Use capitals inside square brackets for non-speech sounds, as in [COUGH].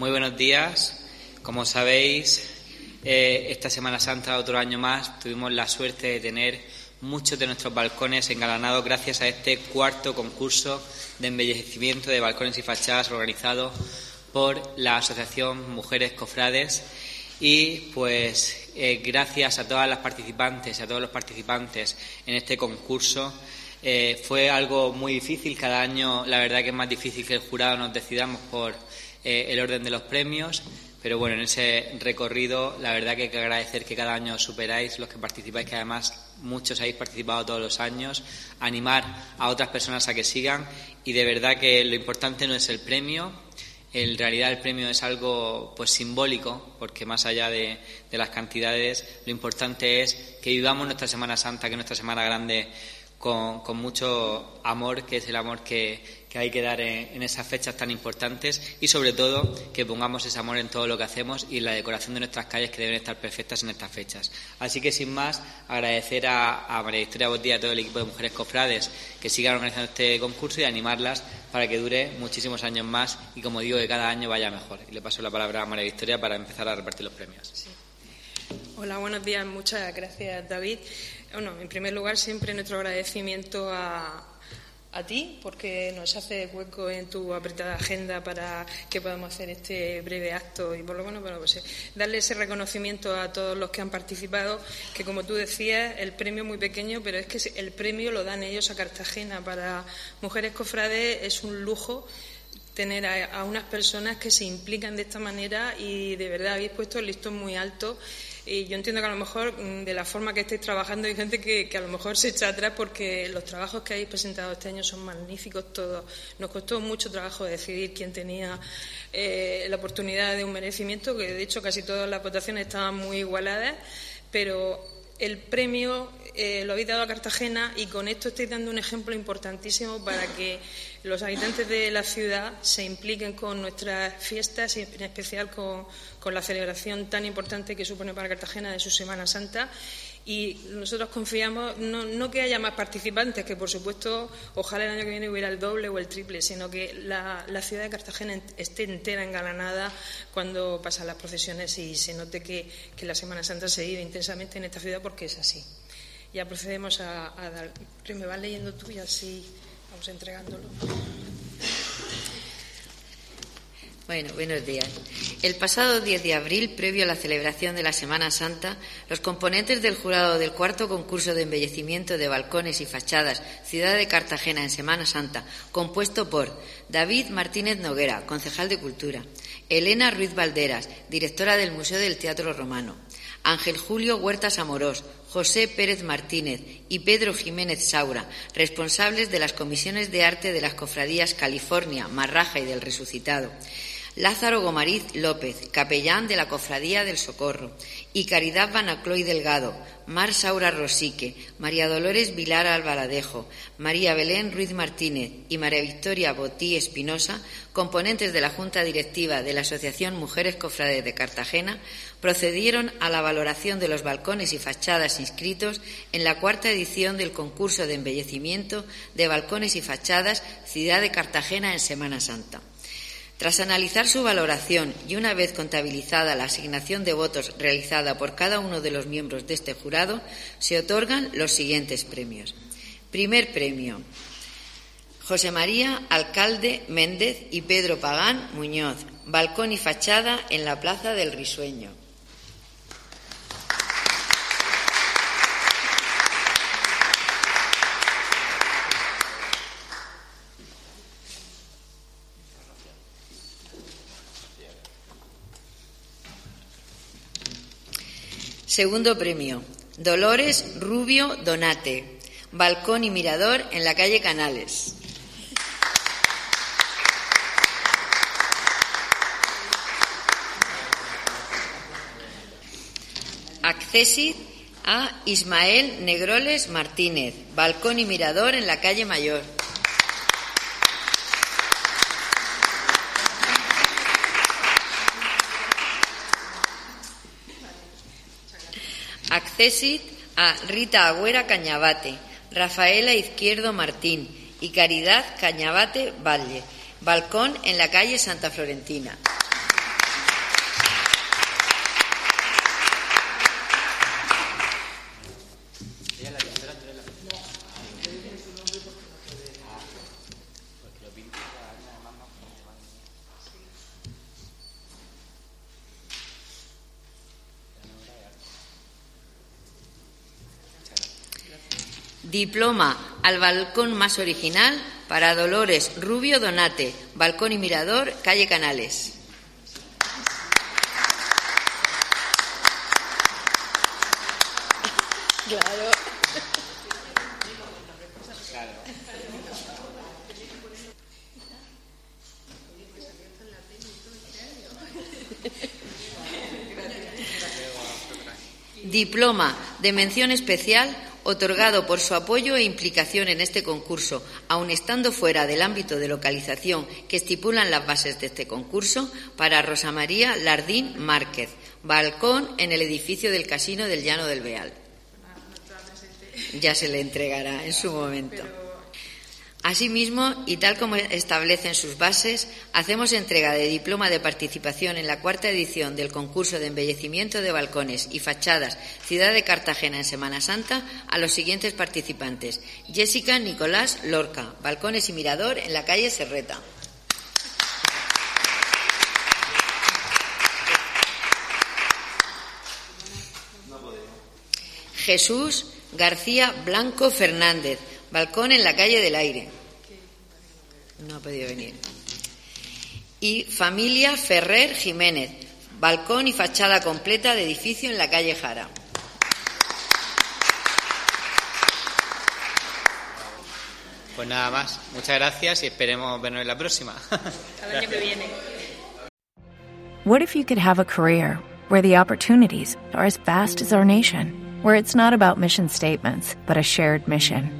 Muy buenos días. Como sabéis, eh, esta Semana Santa, otro año más, tuvimos la suerte de tener muchos de nuestros balcones engalanados gracias a este cuarto concurso de embellecimiento de balcones y fachadas organizado por la Asociación Mujeres Cofrades y pues eh, gracias a todas las participantes y a todos los participantes en este concurso eh, fue algo muy difícil. Cada año la verdad que es más difícil que el jurado nos decidamos por eh, el orden de los premios. Pero bueno, en ese recorrido, la verdad que hay que agradecer que cada año superáis los que participáis, que además muchos habéis participado todos los años, animar a otras personas a que sigan y de verdad que lo importante no es el premio, en realidad el premio es algo pues simbólico, porque más allá de, las cantidades, lo importante es que vivamos nuestra Semana Santa, que es nuestra Semana Grande, con, con mucho amor, que es el amor que, que hay que dar en, esas fechas tan importantes y sobre todo que pongamos ese amor en todo lo que hacemos y la decoración de nuestras calles que deben estar perfectas en estas fechas. Así que sin más, agradecer a, María Victoria Botía y a todo el equipo de Mujeres Cofrades que sigan organizando este concurso y animarlas para que dure muchísimos años más y como digo que cada año vaya mejor. Y le paso la palabra a María Victoria para empezar a repartir los premios. Hola, buenos días. Muchas gracias, David. Bueno, en primer lugar, siempre nuestro agradecimiento a, a ti porque nos hace hueco en tu apretada agenda para que podamos hacer este breve acto y por lo menos bueno, pues, eh, darle ese reconocimiento a todos los que han participado, que como tú decías, el premio es muy pequeño, pero es que el premio lo dan ellos a Cartagena. Para Mujeres Cofrades es un lujo tener a, unas personas que se implican de esta manera y de verdad habéis puesto el listón muy alto y yo entiendo que a lo mejor mm, de la forma que estáis trabajando hay gente que, a lo mejor se echa atrás porque los trabajos que habéis presentado este año son magníficos todos. Nos costó mucho trabajo decidir quién tenía eh, la oportunidad de un merecimiento, que de hecho casi todas las votaciones estaban muy igualadas, pero el premio eh, lo habéis dado a Cartagena y con esto estáis dando un ejemplo importantísimo para que los habitantes de la ciudad se impliquen con nuestras fiestas y en especial con, la celebración tan importante que supone para Cartagena de su Semana Santa. Y nosotros confiamos, no, que haya más participantes, que por supuesto ojalá el año que viene hubiera el doble o el triple, sino que la, ciudad de Cartagena esté entera engalanada cuando pasan las procesiones y se note que, la Semana Santa se vive intensamente en esta ciudad porque es así. Ya procedemos a, dar. Me vas leyendo tú y así entregándolo. Bueno, buenos días. El pasado 10 de abril, previo a la celebración de la Semana Santa, los componentes del jurado del cuarto concurso de embellecimiento de balcones y fachadas Ciudad de Cartagena en Semana Santa, compuesto por David Martínez Noguera, concejal de Cultura, Elena Ruiz Valderas, directora del Museo del Teatro Romano, Ángel Julio Huertas Amorós, José Pérez Martínez y Pedro Jiménez Saura, responsables de las comisiones de arte de las cofradías California, Marraja y del Resucitado. Lázaro Gomariz López, capellán de la Cofradía del Socorro, y Caridad Banacloy Delgado, Mar Saura Rosique, María Dolores Vilar Albaladejo, María Belén Ruiz Martínez y María Victoria Botí Espinosa, componentes de la Junta Directiva de la Asociación Mujeres Cofrades de Cartagena, procedieron a la valoración de los balcones y fachadas inscritos en la cuarta edición del concurso de embellecimiento de balcones y fachadas Ciudad de Cartagena en Semana Santa. Tras analizar su valoración y una vez contabilizada la asignación de votos realizada por cada uno de los miembros de este jurado, se otorgan los siguientes premios. Primer premio. José María Alcalde Méndez y Pedro Pagán Muñoz, balcón y fachada en la Plaza del Risueño. Segundo premio, Dolores Rubio Donate, balcón y mirador en la calle Canales. Accesit a Ismael Negroles Martínez, balcón y mirador en la calle Mayor. Accesit a Rita Agüera Cañabate, Rafaela Izquierdo Martín y Caridad Cañabate Valle, balcón en la calle Santa Florentina. Diploma al balcón más original para Dolores Rubio Donate, balcón y mirador, calle Canales. Claro. Diploma de mención especial otorgado por su apoyo e implicación en este concurso, aun estando fuera del ámbito de localización que estipulan las bases de este concurso, para Rosa María Lardín Márquez, balcón en el edificio del Casino del Llano del Beal. Ya se le entregará en su momento. Asimismo, y tal como establecen sus bases, hacemos entrega de diploma de participación en la cuarta edición del concurso de embellecimiento de balcones y fachadas Ciudad de Cartagena en Semana Santa a los siguientes participantes. Jessica Nicolás Lorca, balcones y mirador en la calle Serreta. Jesús García Blanco Fernández, Balcón en la calle del Aire. No ha podido venir. Y familia Ferrer Jiménez. Balcón y fachada completa de edificio en la calle Jara. Pues nada más. Muchas gracias y esperemos vernos en la próxima. [LAUGHS] Al año que viene. What if you could have a career where the opportunities are as vast as our nation, where it's not about mission statements, but a shared mission?